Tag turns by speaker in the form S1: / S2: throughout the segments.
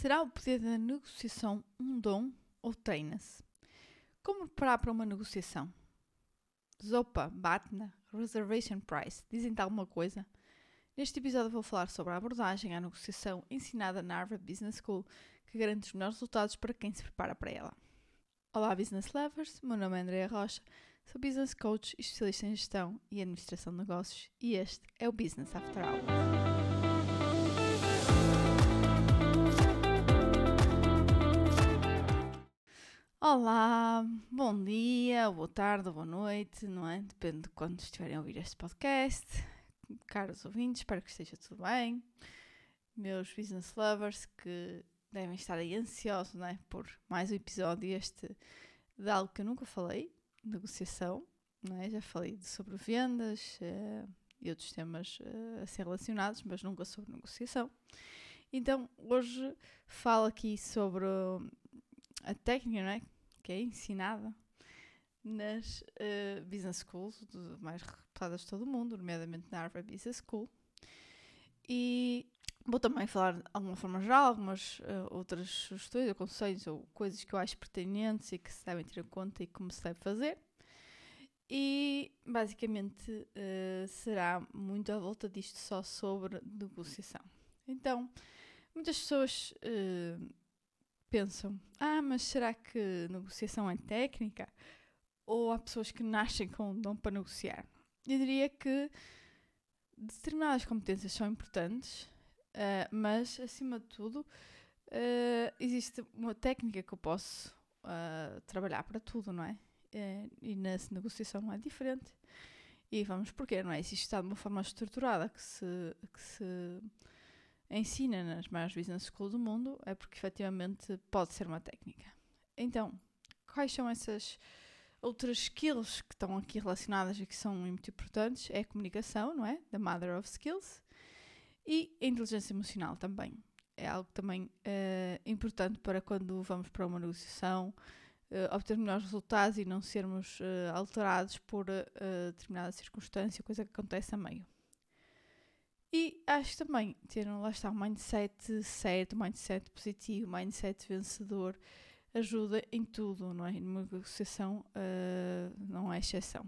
S1: Será o poder da negociação um dom ou treina-se? Como preparar para uma negociação? Zopa, Batna, Reservation Price, dizem-te alguma coisa? Neste episódio vou falar sobre a abordagem à negociação ensinada na Harvard Business School que garante os melhores resultados para quem se prepara para ela. Olá Business Lovers, meu nome é Andrea Rocha, sou Business Coach e especialista em gestão e administração de negócios e este é o Business After Hours. Olá, bom dia, boa tarde, boa noite, não é? Depende de quando estiverem a ouvir este podcast. Caros ouvintes, espero que esteja tudo bem. Meus business lovers que devem estar aí ansiosos, não é? Por mais um episódio este de algo que eu nunca falei, negociação, não é? Já falei sobre vendas uh, e outros temas uh, a ser relacionados, mas nunca sobre negociação. Então, hoje falo aqui sobre a técnica, não é? Que é ensinada nas uh, business schools de, mais reputadas de todo o mundo, nomeadamente na Harvard Business School. E vou também falar de alguma forma geral, algumas uh, outras sugestões ou conselhos ou coisas que eu acho pertinentes e que se devem ter em conta e como se deve fazer. E basicamente uh, será muito à volta disto só sobre negociação. Então, muitas pessoas uh, pensam: ah, mas será que negociação é técnica? Ou há pessoas que nascem com um dom para negociar? Eu diria que determinadas competências são importantes, uh, mas acima de tudo, uh, existe uma técnica que eu posso uh, trabalhar para tudo, não é? e na negociação não é diferente. E vamos porquê, não é? Existe de uma forma estruturada que se, que se ensina nas maiores business schools do mundo é porque efetivamente pode ser uma técnica. Então, quais são essas outras skills que estão aqui relacionadas e que são muito importantes? É a comunicação, não é? The mother of skills. E a inteligência emocional também. É algo também uh, importante para quando vamos para uma negociação, uh, obter melhores resultados e não sermos uh, alterados por determinada circunstância, coisa que acontece a meio. E acho também ter lá está, um mindset certo, um mindset positivo, um mindset vencedor ajuda em tudo, não é? Numa negociação uh, não é exceção.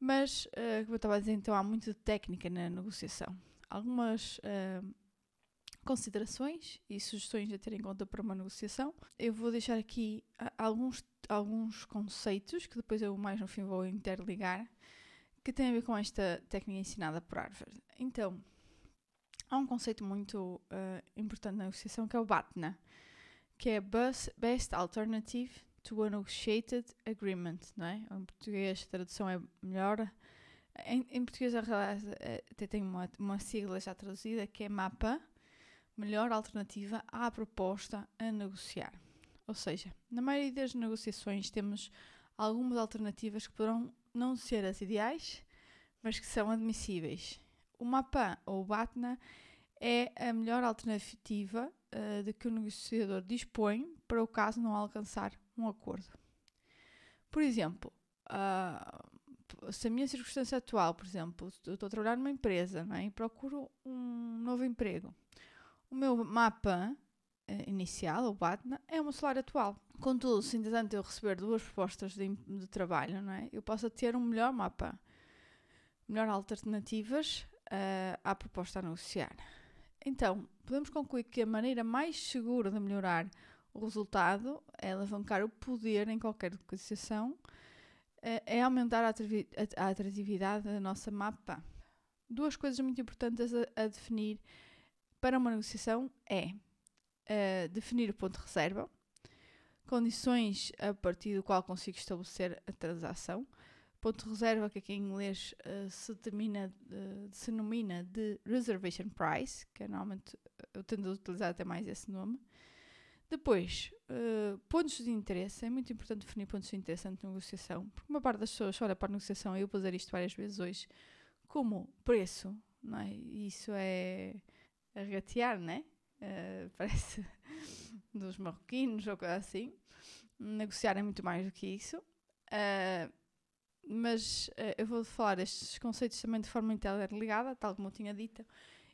S1: Mas, uh, como eu estava a dizer, então há muita técnica na negociação. Algumas uh, considerações e sugestões a ter em conta para uma negociação. Eu vou deixar aqui alguns, alguns conceitos que depois eu mais no fim vou interligar que tem a ver com esta técnica ensinada por Harvard. Então, há um conceito muito uh, importante na negociação que é o BATNA, que é Best Alternative to a Negotiated Agreement, não é? Em português a tradução é melhor. Em, em português eh, até tem uma, uma sigla já traduzida que é MAPA, melhor alternativa à proposta a negociar. Ou seja, na maioria das negociações temos algumas alternativas que poderão não ser as ideais, mas que são admissíveis. O MAPA ou o BATNA é a melhor alternativa uh, de que o negociador dispõe para o caso não alcançar um acordo. Por exemplo, uh, se a minha circunstância atual, por exemplo, estou a trabalhar numa empresa é? e procuro um novo emprego, o meu MAPA uh, inicial, o BATNA, é o meu salário atual. Contudo, se entretanto eu receber duas propostas de, de trabalho, não é? eu posso ter um melhor mapa, melhor alternativas uh, à proposta a negociar. Então, podemos concluir que a maneira mais segura de melhorar o resultado é alavancar o poder em qualquer negociação, uh, é aumentar a, a, atratividade da nossa mapa. Duas coisas muito importantes a, a definir para uma negociação é definir o ponto de reserva, condições a partir do qual consigo estabelecer a transação. Ponto de reserva, que aqui em inglês uh, se, termina, uh, se denomina de reservation price, que é normalmente eu tendo a utilizar até mais esse nome. Depois, uh, pontos de interesse. É muito importante definir pontos de interesse na negociação, porque uma parte das pessoas olha para a negociação, e eu vou dizer isto várias vezes hoje, como preço, não é? Isso é regatear, não é? Uh, parece dos marroquinos ou coisa assim. Negociar é muito mais do que isso. Uh, mas uh, eu vou falar estes conceitos também de forma interligada, tal como eu tinha dito,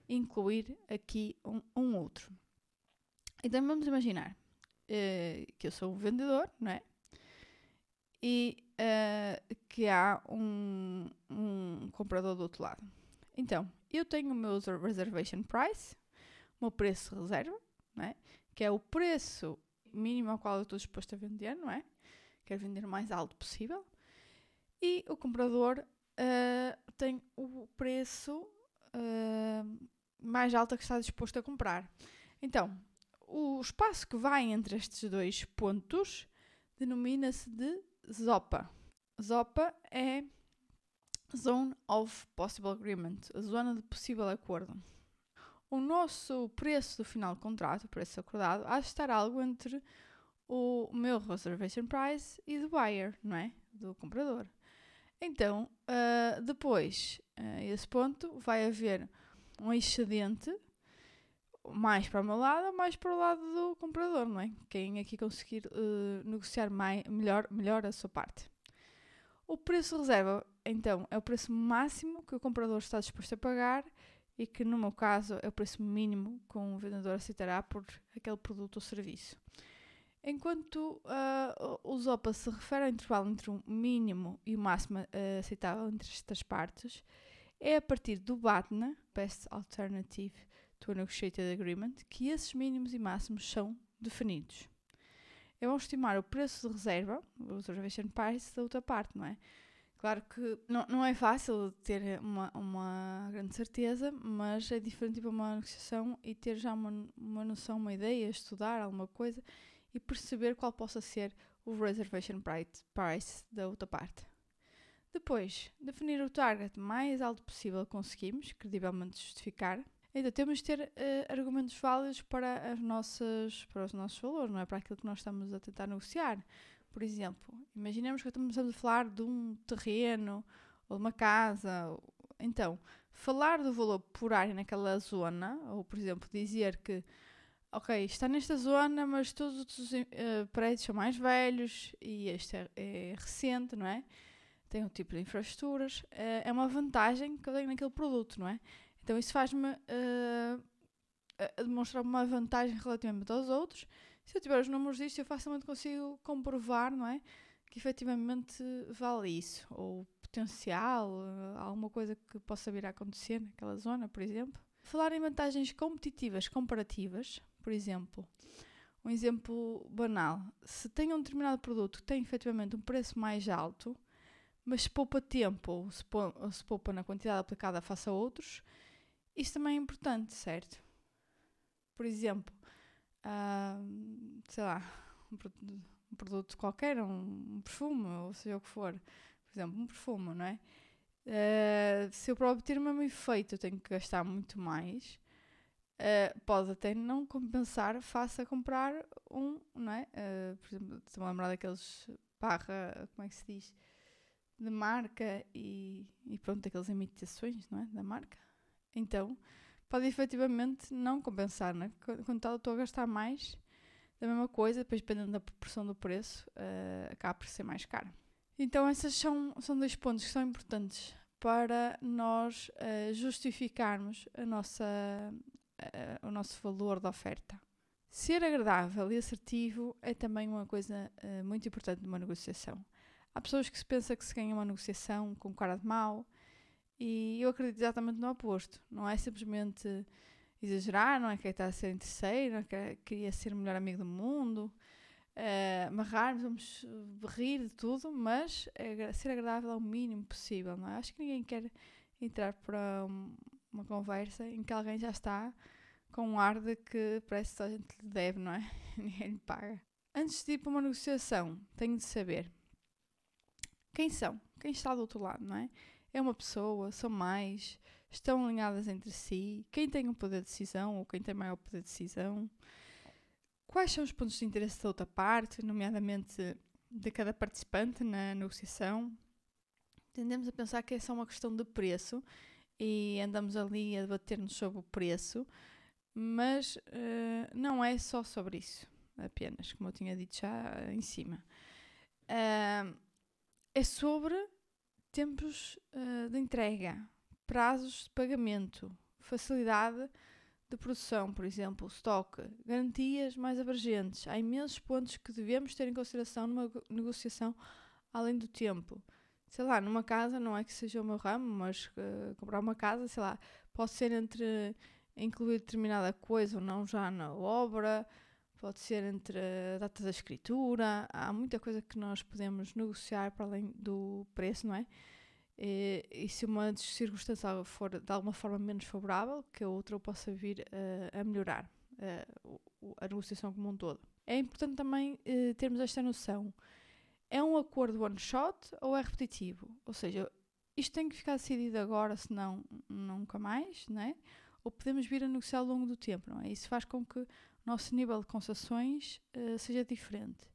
S1: incluir aqui um, um outro. Então vamos imaginar que eu sou um vendedor, não é? E que há um, um comprador do outro lado. Então, eu tenho o meu reservation price, meu preço reserva, não é? que é o preço mínimo ao qual eu estou disposto a vender, não é? Quero vender o mais alto possível. E o comprador uh, tem o preço uh, mais alto que está disposto a comprar. Então, o espaço que vai entre estes dois pontos denomina-se de ZOPA. ZOPA é Zone of Possible Agreement, a zona de possível acordo. O nosso preço do final do contrato, o preço acordado, há de estar algo entre o meu reservation price e do buyer, não é? Do comprador. Então, uh, depois, uh, esse ponto, vai haver um excedente mais para o meu lado mais para o lado do comprador, não é? Quem aqui conseguir uh, negociar mais, melhor, melhor a sua parte. O preço reserva, então, é o preço máximo que o comprador está disposto a pagar e que, no meu caso, é o preço mínimo que um vendedor aceitará por aquele produto ou serviço. Enquanto uh, o ZOPA se refere ao intervalo entre o mínimo e o máximo uh, aceitável entre estas partes, é a partir do BATNA, Best Alternative to a Negotiated Agreement, que esses mínimos e máximos são definidos. É bom estimar o preço de reserva, o reservation price, da outra parte, não é? Claro que não, não é fácil ter uma, uma grande certeza, mas é diferente para uma negociação e ter já uma, uma noção, uma ideia, estudar alguma coisa e perceber qual possa ser o reservation price da outra parte. Depois, definir o target mais alto possível conseguimos, credivelmente justificar. Então, temos de ter uh, argumentos válidos para, as nossas, para os nossos valores, não é? Para aquilo que nós estamos a tentar negociar. Por exemplo, imaginemos que estamos a falar de um terreno ou de uma casa. Então, falar do valor por área naquela zona, ou por exemplo, dizer que ok, está nesta zona, mas todos os uh, prédios são mais velhos e este é, é recente, não é? tem um tipo de infraestruturas, uh, é uma vantagem que eu tenho naquele produto, não é? Então isso faz-me uh, demonstrar uma vantagem relativamente aos outros. Se eu tiver os números disto, eu facilmente consigo comprovar, não é? Que efetivamente vale isso, ou potencial, uh, alguma coisa que possa vir a acontecer naquela zona, por exemplo. Falar em vantagens competitivas comparativas, por exemplo, um exemplo banal, se tem um determinado produto que tem efetivamente um preço mais alto, mas se poupa tempo ou se, se poupa na quantidade aplicada face a outros, isso também é importante, certo? Por exemplo, uh, sei lá, um produto, qualquer, um, um, perfume, ou seja o que for, por exemplo, um perfume, não é? Uh, se eu para obter o mesmo efeito eu tenho que gastar muito mais, uh, pode até não compensar face a comprar um, não é? Uh, por exemplo, estou-me a lembrar daqueles barra, como é que se diz? de marca e, e pronto, aquelas imitações não é? da marca. Então, pode efetivamente não compensar, né? quando tal estou a gastar mais da mesma coisa, depois dependendo da proporção do preço, uh, acaba por ser mais caro. Então, esses são, são dois pontos que são importantes para nós uh, justificarmos a nossa, uh, o nosso valor da oferta. Ser agradável e assertivo é também uma coisa muito importante numa negociação. Há pessoas que se pensam que se ganha uma negociação com cara de mau e eu acredito exatamente no oposto. Não é simplesmente exagerar, não é que está a ser terceiro, não é que queria ser o melhor amigo do mundo, uh, amarrar-nos, vamos rir de tudo, mas ser agradável ao mínimo possível, não é? Acho que ninguém quer entrar para um, uma conversa em que alguém já está com um ar de que parece que a gente lhe deve, não é? ninguém lhe paga. Antes de ir para uma negociação, tenho de saber quem são? Quem está do outro lado, não é? É uma pessoa, são mais, estão alinhadas entre si, quem tem o um poder de decisão ou quem tem maior poder de decisão, quais são os pontos de interesse da outra parte, nomeadamente de cada participante na negociação. Tendemos a pensar que é só uma questão de preço e andamos ali a debater-nos sobre o preço, mas uh, não é só sobre isso apenas, como eu tinha dito já em cima. Uh, é sobre tempos uh, de entrega, prazos de pagamento, facilidade de produção, por exemplo, estoque, garantias mais abrangentes. Há imensos pontos que devemos ter em consideração numa negociação além do tempo. Sei lá, numa casa, não é que seja o meu ramo, mas uh, comprar uma casa, sei lá, pode ser entre incluir determinada coisa ou não já na obra, pode ser entre a data da escritura, há muita coisa que nós podemos negociar para além do preço, não é? E, e se uma circunstância for de alguma forma menos favorável, que a outra possa vir uh, a melhorar uh, a negociação como um todo. É importante também uh, termos esta noção. É um acordo one shot ou é repetitivo? Ou seja, isto tem que ficar decidido agora, senão nunca mais, não é? Ou podemos vir a negociar ao longo do tempo, não é? Isso faz com que nosso nível de concessões uh, seja diferente.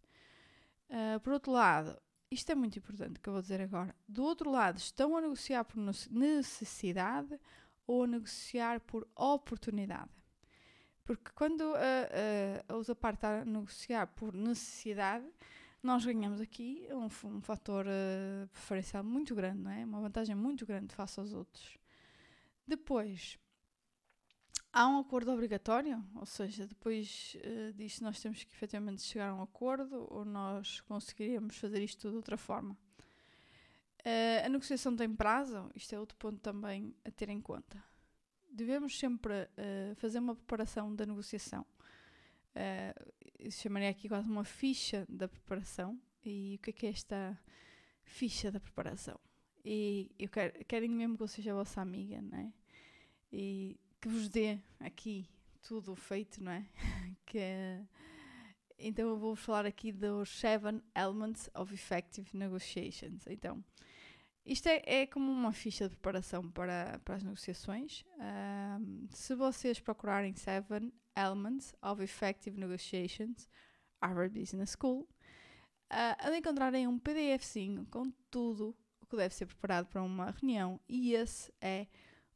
S1: Uh, por outro lado, isto é muito importante que eu vou dizer agora. Do outro lado, estão a negociar por necessidade ou a negociar por oportunidade? Porque quando a, a, a outra parte está a negociar por necessidade, nós ganhamos aqui um, um fator uh, preferencial muito grande, não é? Uma vantagem muito grande face aos outros. Depois, Há um acordo obrigatório, ou seja, depois uh, disto nós temos que efetivamente chegar a um acordo ou nós conseguiríamos fazer isto de outra forma. Uh, a negociação tem prazo, isto é outro ponto também a ter em conta. Devemos sempre uh, fazer uma preparação da negociação. Uh, chamaria aqui quase uma ficha da preparação. E o que é que é esta ficha da preparação? E eu quero, quero mesmo que eu seja a vossa amiga, não é? E que vos dê aqui tudo feito, não é? que é... Então eu vou falar aqui dos Seven Elements of Effective Negotiations. Então, isto é, é como uma ficha de preparação para, para as negociações. Um, se vocês procurarem Seven Elements of Effective Negotiations, Harvard Business School, uh, encontrarem um PDFzinho com tudo o que deve ser preparado para uma reunião e esse é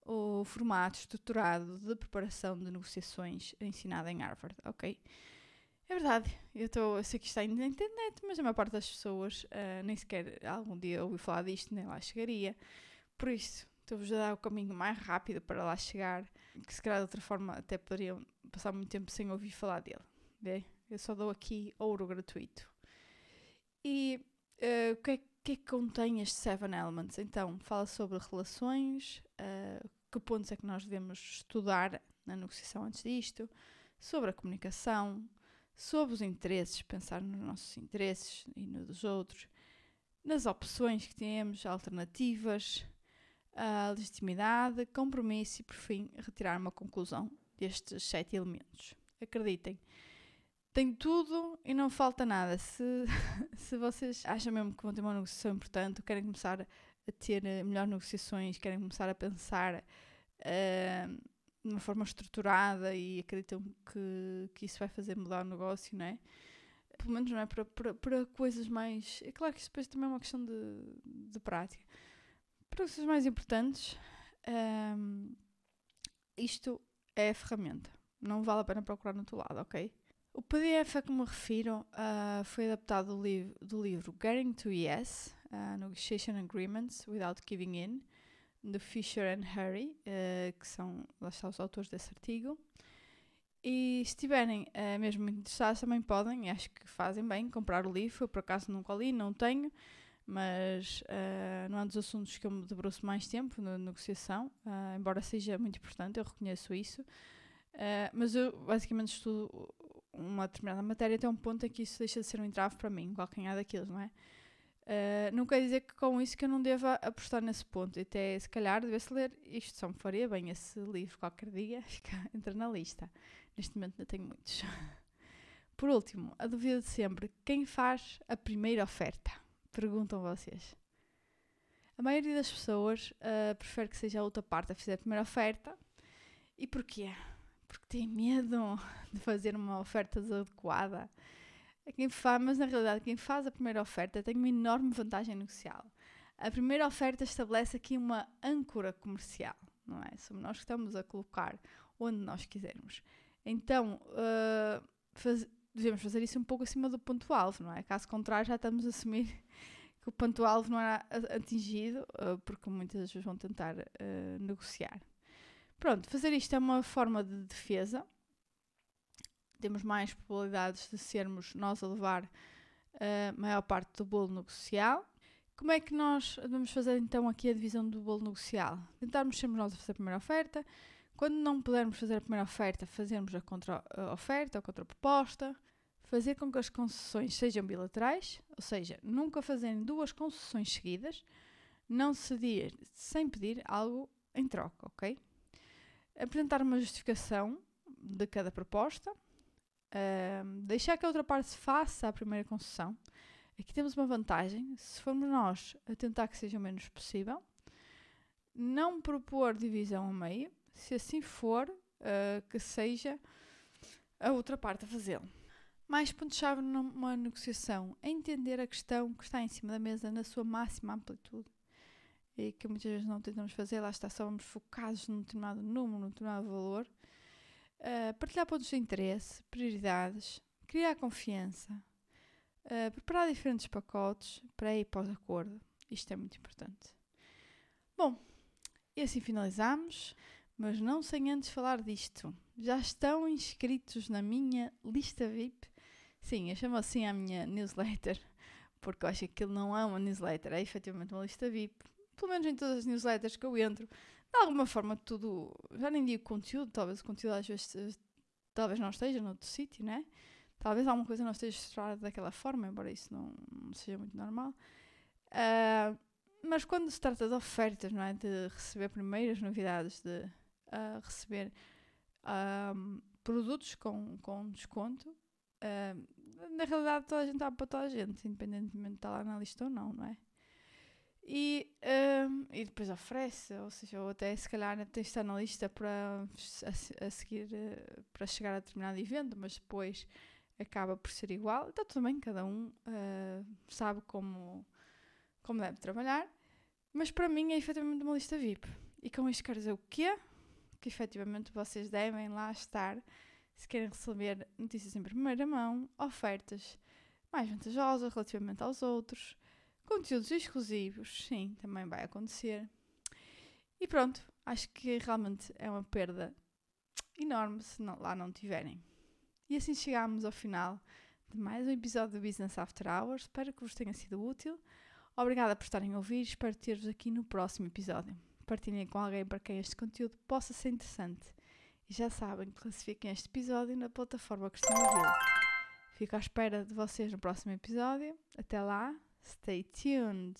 S1: o formato estruturado de preparação de negociações ensinado em Harvard, ok? É verdade, eu, tô, eu sei que está na internet, mas a maior parte das pessoas uh, nem sequer algum dia ouviu falar disto, nem lá chegaria. Por isso, estou-vos a dar o caminho mais rápido para lá chegar, que se calhar de outra forma até poderiam passar muito tempo sem ouvir falar dele. Vê? Eu só dou aqui ouro gratuito. E uh, o que é, que é que contém este Seven Elements? Então, fala sobre relações, que pontos é que nós devemos estudar na negociação antes disto, sobre a comunicação, sobre os interesses, pensar nos nossos interesses e nos dos outros, nas opções que temos, alternativas, a legitimidade, compromisso e, por fim, retirar uma conclusão destes sete elementos. Acreditem, tem tudo e não falta nada. Se, se vocês acham mesmo que vão ter uma negociação importante, querem começar a ter eh, melhores negociações, querem começar a pensar uh, de uma forma estruturada e acreditam que, que isso vai fazer mudar o negócio, não é? Pelo menos não é para, para, para coisas mais. É claro que isso depois também é uma questão de, de prática. Para coisas mais importantes, um, isto é a ferramenta. Não vale a pena procurar no outro lado, ok? O PDF a que me refiro uh, foi adaptado do, li do livro Getting to Yes, uh, Negotiation Agreements Without Giving In, de Fisher and Harry, uh, que são lá está, os autores desse artigo. E se estiverem uh, mesmo interessados, também podem, acho que fazem bem, comprar o livro. Eu, por acaso, nunca li, não tenho, mas uh, não é um dos assuntos que eu me debruço mais tempo na negociação, embora seja muito importante, eu reconheço isso. mas eu, basicamente, estudo uma determinada matéria até um ponto em que isso deixa de ser um entrave para mim, qualquer daqueles, não é? Uh, não quer dizer que com isso que eu não deva apostar nesse ponto. Até se calhar devesse ler isto, só me faria bem esse livro qualquer dia, fica, entra na lista. Neste momento ainda tenho muitos. Por último, a dúvida de sempre: quem faz a primeira oferta? Perguntam vocês. A maioria das pessoas uh, prefere que seja a outra parte a fazer a primeira oferta. E porquê? Porque tem medo de fazer uma oferta desadequada. É quem faz, mas na realidade quem faz a primeira oferta tem uma enorme vantagem negocial. A primeira oferta estabelece aqui uma âncora comercial, não é? Somos nós que estamos a colocar onde nós quisermos. Então, uh, faz, devemos fazer isso um pouco acima do ponto-alvo, não é? Caso contrário, já estamos a assumir que o ponto-alvo não era atingido, uh, porque muitas vão tentar uh, negociar. Pronto, fazer isto é uma forma de defesa. Temos mais probabilidades de sermos nós a levar a maior parte do bolo negocial. Como é que nós vamos fazer então aqui a divisão do bolo negocial? Tentarmos sermos nós a fazer a primeira oferta. Quando não pudermos fazer a primeira oferta, fazermos a contra-oferta ou contra-proposta. Fazer com que as concessões sejam bilaterais, ou seja, nunca fazerem duas concessões seguidas. Não ceder sem pedir algo em troca, ok? Apresentar uma justificação de cada proposta. Deixar que a outra parte faça a primeira concessão Aqui temos uma vantagem, se formos nós a tentar que seja o menos possível, não propor divisão ao meio, se assim for, uh, que seja a outra parte a fazê-lo. Mais ponto-chave numa negociação é entender a questão que está em cima da mesa na sua máxima amplitude e que muitas vezes não tentamos fazer, lá está, só vamos focados num determinado número, num determinado valor. Uh, partilhar pontos de interesse, prioridades, criar confiança, Uh, preparar diferentes pacotes para ir pós-acordo. Isto é muito importante. Bom, e assim finalizamos, mas não sem antes falar disto. Já estão inscritos na minha lista VIP? Sim, eu chamo assim a minha newsletter, porque eu acho que aquilo não é uma newsletter, é efetivamente uma lista VIP. Pelo menos em todas as newsletters que eu entro, de alguma forma tudo, já nem digo conteúdo, talvez o conteúdo às vezes talvez não esteja noutro sítio, né? Talvez alguma coisa não esteja estruturada daquela forma, embora isso não, seja muito normal. Uh, mas quando se trata de ofertas, não é? De receber primeiras novidades, de uh, receber uh, produtos com, com desconto, na realidade toda a gente dá para toda a gente, independentemente de estar lá na lista ou não, não é? E, e depois oferece, ou seja, ou até se calhar tem de estar na lista para a, a seguir para chegar a determinado evento, mas depois acaba por ser igual. Então, também cada um uh, sabe como, como deve trabalhar. Mas para mim é efetivamente uma lista VIP. E com isto quero dizer o quê? Que efetivamente vocês devem lá estar se querem receber notícias em primeira mão, ofertas mais vantajosas relativamente aos outros, conteúdos exclusivos, sim, também vai acontecer. E pronto, acho que realmente é uma perda enorme se não, lá não tiverem. E assim chegámos ao final de mais um episódio do Business After Hours. Espero que vos tenha sido útil. Obrigada por estarem a ouvir. Espero ter-vos aqui no próximo episódio. Partilhem com alguém para quem este conteúdo possa ser interessante. E já sabem, classifiquem este episódio na plataforma que estão a ouvir. Fico à espera de vocês no próximo episódio. Até lá, stay tuned!